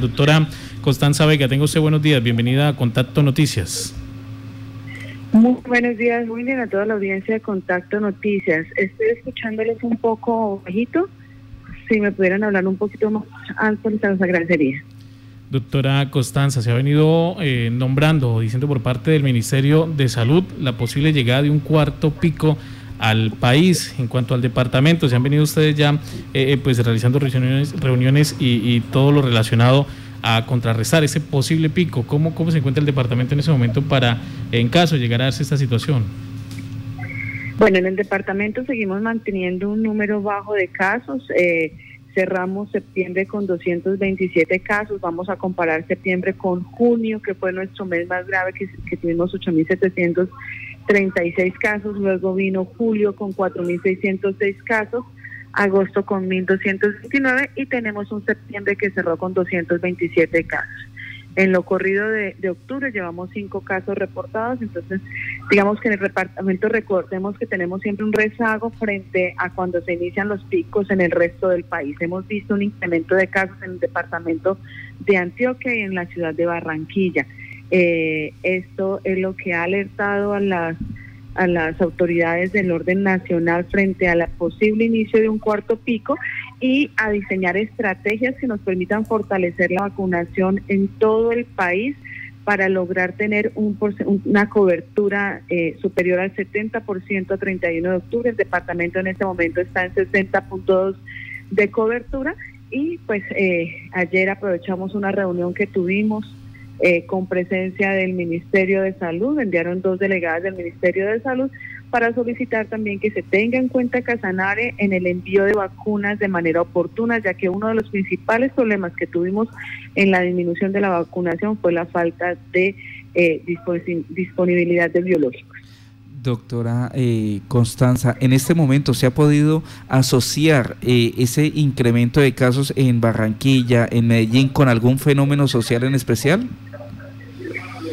Doctora Constanza Vega, tengo usted buenos días, bienvenida a Contacto Noticias. Muy buenos días, muy bien a toda la audiencia de Contacto Noticias. Estoy escuchándoles un poco bajito. Si me pudieran hablar un poquito más alto, les agradecería. Doctora Constanza, se ha venido eh, nombrando, diciendo por parte del Ministerio de Salud, la posible llegada de un cuarto pico al país. En cuanto al departamento, se han venido ustedes ya eh, eh, pues realizando reuniones, reuniones y, todo lo relacionado a contrarrestar ese posible pico. ¿Cómo, ¿Cómo se encuentra el departamento en ese momento para, en caso llegar a darse esta situación? Bueno, en el departamento seguimos manteniendo un número bajo de casos. Eh, cerramos septiembre con 227 casos. Vamos a comparar septiembre con junio, que fue nuestro mes más grave, que, que tuvimos 8.700 36 casos, luego vino julio con 4.606 casos, agosto con 1.229 y tenemos un septiembre que cerró con 227 casos. En lo corrido de, octubre llevamos cinco casos reportados, entonces digamos que en el departamento recordemos que tenemos siempre un rezago frente a cuando se inician los picos en el resto del país. Hemos visto un incremento de casos en el departamento de Antioquia y en la ciudad de Barranquilla. Eh, esto es lo que ha alertado a las a las autoridades del orden nacional frente al posible inicio de un cuarto pico y a diseñar estrategias que nos permitan fortalecer la vacunación en todo el país para lograr tener un, una cobertura eh, superior al 70% a 31 de octubre. El departamento en este momento está en 60.2 de cobertura y pues eh, ayer aprovechamos una reunión que tuvimos eh, con presencia del Ministerio de Salud. Enviaron dos delegadas del Ministerio de Salud para solicitar también que se tenga en cuenta Casanare en el envío de vacunas de manera oportuna, ya que uno de los principales problemas que tuvimos en la disminución de la vacunación fue la falta de eh, disponibilidad de biológicos. Doctora eh, Constanza, en este momento se ha podido asociar ese incremento de casos en Barranquilla, en Medellín, con algún fenómeno social en especial?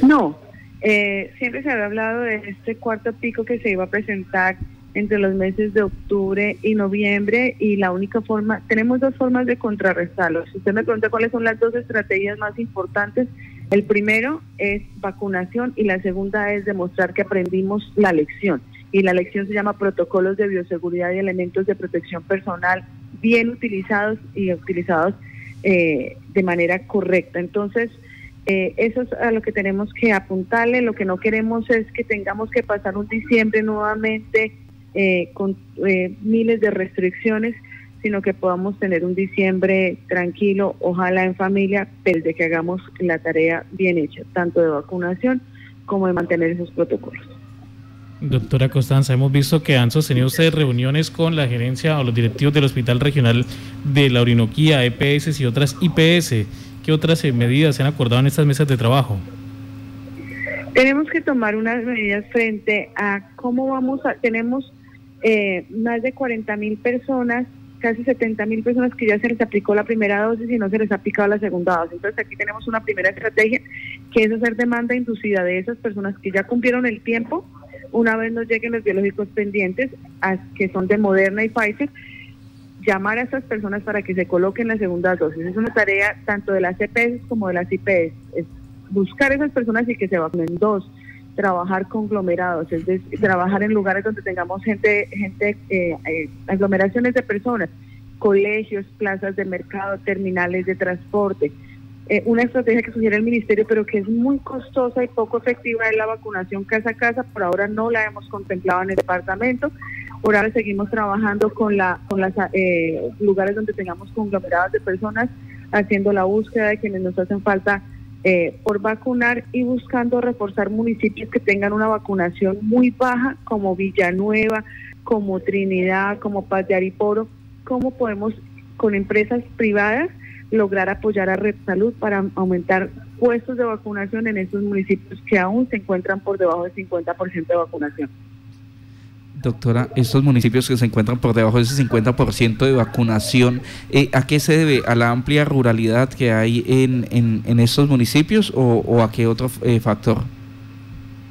No, eh, siempre se había hablado de este cuarto pico que se iba a presentar entre los meses de octubre y noviembre y la única forma, tenemos dos formas de contrarrestarlo. Si usted me pregunta cuáles son las dos estrategias más importantes, el primero es vacunación y la segunda es demostrar que aprendimos la lección. Y la lección se llama protocolos de bioseguridad y elementos de protección personal bien utilizados y utilizados eh, de manera correcta. Entonces, eh, eso es a lo que tenemos que apuntarle. Lo que no queremos es que tengamos que pasar un diciembre nuevamente eh, con eh, miles de restricciones, sino que podamos tener un diciembre tranquilo, ojalá en familia, pero de que hagamos la tarea bien hecha, tanto de vacunación como de mantener esos protocolos. Doctora Constanza, hemos visto que han sostenido ustedes reuniones con la gerencia o los directivos del Hospital Regional de la Orinoquía, EPS y otras IPS otras eh, medidas se han acordado en estas mesas de trabajo? Tenemos que tomar unas medidas frente a cómo vamos a... Tenemos eh, más de 40 mil personas, casi 70 mil personas que ya se les aplicó la primera dosis y no se les ha aplicado la segunda dosis. Entonces aquí tenemos una primera estrategia que es hacer demanda inducida de esas personas que ya cumplieron el tiempo una vez nos lleguen los biológicos pendientes, que son de Moderna y Pfizer, llamar a estas personas para que se coloquen la segunda dosis. Es una tarea tanto de las CPS como de las IPS. Es buscar a esas personas y que se vacunen. Dos, trabajar conglomerados, es decir, trabajar en lugares donde tengamos gente, gente eh, eh, aglomeraciones de personas, colegios, plazas de mercado, terminales de transporte. Eh, una estrategia que sugiere el ministerio, pero que es muy costosa y poco efectiva es la vacunación casa a casa. Por ahora no la hemos contemplado en el departamento. Por ahora seguimos trabajando con la con los eh, lugares donde tengamos conglomerados de personas, haciendo la búsqueda de quienes nos hacen falta eh, por vacunar y buscando reforzar municipios que tengan una vacunación muy baja, como Villanueva, como Trinidad, como Paz de Ariporo, cómo podemos con empresas privadas lograr apoyar a Red Salud para aumentar puestos de vacunación en esos municipios que aún se encuentran por debajo del 50% de vacunación. Doctora, estos municipios que se encuentran por debajo de ese 50% de vacunación, eh, ¿a qué se debe? ¿A la amplia ruralidad que hay en, en, estos municipios o, a qué otro eh, factor?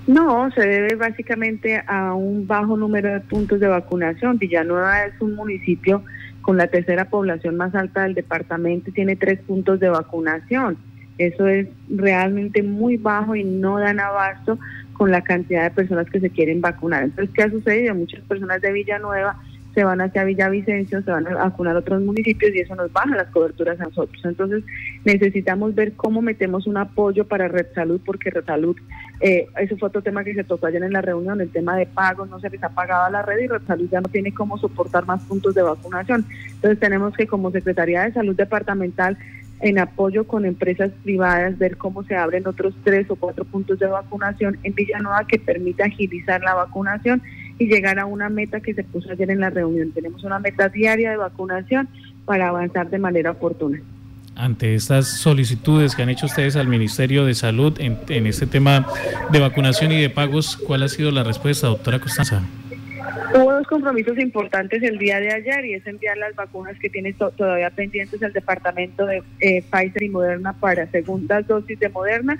No, se debe básicamente a un bajo número de puntos de vacunación. Villanueva es un municipio con la tercera población más alta del departamento y tiene tres puntos de vacunación. Eso es realmente muy bajo y no dan abasto con la cantidad de personas que se quieren vacunar. Entonces, ¿qué ha sucedido? Muchas personas de Villanueva se van hacia Villavicencio, se van a vacunar otros municipios y eso nos baja las coberturas a nosotros. Entonces necesitamos ver cómo metemos un apoyo para Red Salud, porque Red Salud, eh, eso fue otro tema que se tocó ayer en la reunión, el tema de pagos, no se les ha pagado a la red y Red Salud ya no tiene cómo soportar más puntos de vacunación. Entonces tenemos que como Secretaría de Salud Departamental en apoyo con empresas privadas, ver cómo se abren otros tres o cuatro puntos de vacunación en Villanueva que permita agilizar la vacunación y llegar a una meta que se puso ayer en la reunión. Tenemos una meta diaria de vacunación para avanzar de manera oportuna. Ante estas solicitudes que han hecho ustedes al Ministerio de Salud en, este tema de vacunación y de pagos, ¿cuál ha sido la respuesta, doctora Costanza? Compromisos importantes el día de ayer y es enviar las vacunas que tiene todavía pendientes el departamento de eh, Pfizer y Moderna para segundas dosis de Moderna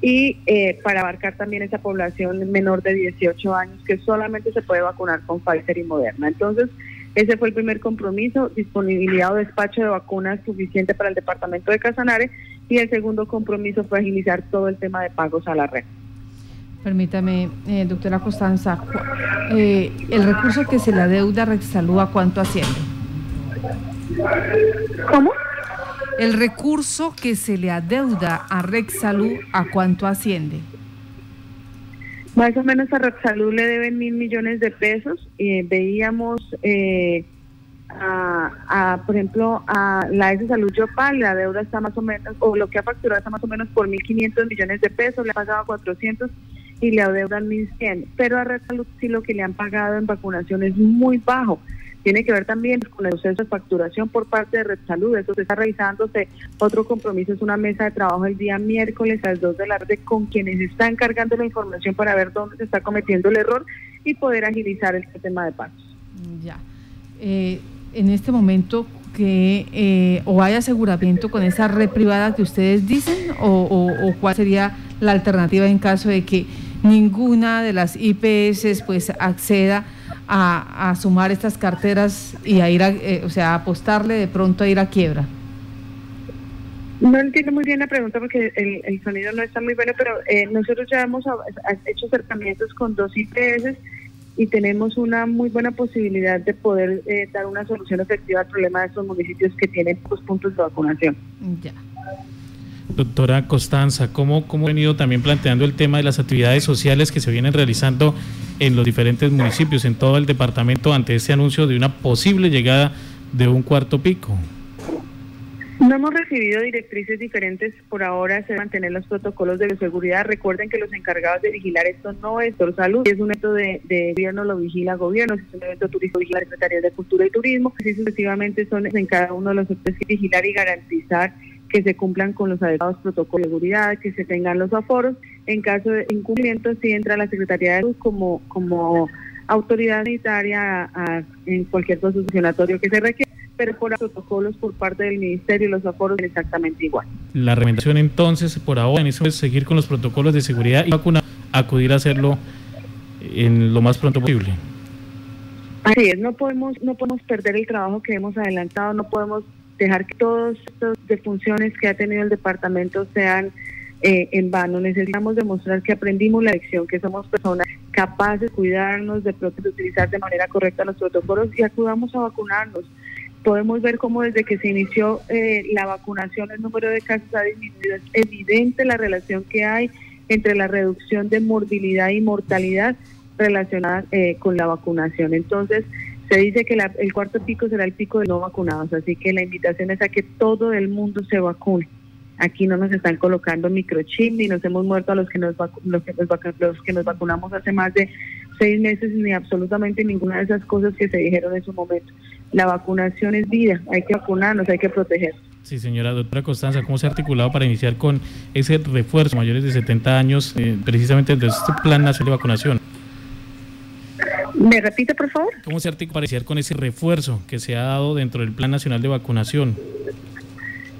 y eh, para abarcar también esa población menor de 18 años que solamente se puede vacunar con Pfizer y Moderna. Entonces, ese fue el primer compromiso, disponibilidad o despacho de vacunas suficiente para el departamento de Casanare y el segundo compromiso fue agilizar todo el tema de pagos a la red. Permítame, eh, doctora Costanza, eh, el recurso que se le adeuda a Salud, ¿a cuánto asciende? ¿Cómo? El recurso que se le adeuda a Salud, ¿a cuánto asciende? Más o menos a Salud le deben mil millones de pesos. y veíamos, eh, a, por ejemplo, a la S Salud Yopal, la deuda está más o menos, o lo que ha facturado está más o menos por 1.500 millones de pesos, le ha pagado 400 y le adeudan 1.100. Pero a Red Salud sí lo que le han pagado en vacunación es muy bajo tiene que ver también con el proceso de facturación por parte de Red Salud. Eso se está revisándose. Otro compromiso es una mesa de trabajo el día miércoles a las 2 de la tarde con quienes están cargando la información para ver dónde se está cometiendo el error y poder agilizar el tema de pagos. Ya. Eh, en este momento, que eh, o hay aseguramiento con esa red privada que ustedes dicen o, o, cuál sería la alternativa en caso de que ninguna de las IPS pues acceda a, sumar estas carteras y a ir a, eh, o sea, apostarle de pronto a ir a quiebra? No entiendo muy bien la pregunta porque el, sonido no está muy bueno, pero eh, nosotros ya hemos hecho acercamientos con dos IPS y tenemos una muy buena posibilidad de poder eh, dar una solución efectiva al problema de estos municipios que tienen pocos puntos de vacunación. Ya. Doctora Constanza, ¿cómo, ¿cómo ha venido también planteando el tema de las actividades sociales que se vienen realizando en los diferentes municipios, en todo el departamento, ante ese anuncio de una posible llegada de un cuarto pico? No hemos recibido directrices diferentes por ahora, se mantener los protocolos de seguridad. Recuerden que los encargados de vigilar esto no es por salud, es un evento de, gobierno, lo vigila gobierno, es un evento turístico, vigila la Secretaría de Cultura y Turismo, así sucesivamente son en cada uno de los sectores que vigilar y garantizar que se cumplan con los adecuados protocolos de seguridad, que se tengan los aforos. En caso de incumplimiento, sí entra la Secretaría de Salud como, como autoridad sanitaria en cualquier proceso sancionatorio que se requiera, pero por protocolos por parte del Ministerio los aforos son exactamente igual. La recomendación entonces, por ahora, en eso es seguir con los protocolos de seguridad y vacuna, acudir a hacerlo en lo más pronto posible. Así es, no podemos, no podemos perder el trabajo que hemos adelantado, no podemos dejar que todas estas defunciones que ha tenido el departamento sean eh, en vano. Necesitamos demostrar que aprendimos la lección, que somos personas capaces de cuidarnos, de, de utilizar de manera correcta los protocolos y acudamos a vacunarnos. Podemos ver cómo desde que se inició eh, la vacunación el número de casos ha disminuido. Es evidente la relación que hay entre la reducción de morbilidad y mortalidad relacionada eh, con la vacunación. Entonces, se dice que el cuarto pico será el pico de no vacunados, así que la invitación es a que todo el mundo se vacune. Aquí no nos están colocando microchip ni nos hemos muerto a los que nos, los que los que nos vacunamos hace más de seis meses ni absolutamente ninguna de esas cosas que se dijeron en su momento. La vacunación es vida, hay que vacunarnos, hay que proteger. Sí, señora doctora Constanza, ¿cómo se ha articulado para iniciar con ese refuerzo mayores de 70 años, eh, precisamente desde este Plan Nacional de Vacunación? ¿Me repite, por favor? ¿Cómo se articula con ese refuerzo que se ha dado dentro del Plan Nacional de Vacunación?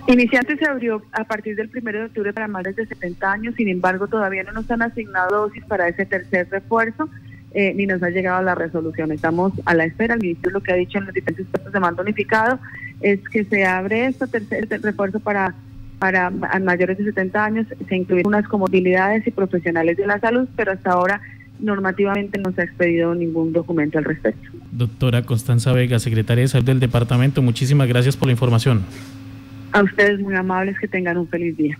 Iniciante se abrió a partir del 1 de octubre para mayores de 70 años, sin embargo todavía no nos han asignado dosis para ese tercer refuerzo. eh, ni nos ha llegado la resolución. Estamos a la espera. El ministro lo que ha dicho en los diferentes puestos de mando unificado es que se abre este tercer refuerzo para para mayores de 70 años, se incluyen unas comodidades y profesionales de la salud, pero hasta ahora normativamente no se ha expedido ningún documento al respecto. Doctora Constanza Vega, secretaria de Salud del Departamento, muchísimas gracias por la información. A ustedes muy amables, que tengan un feliz día.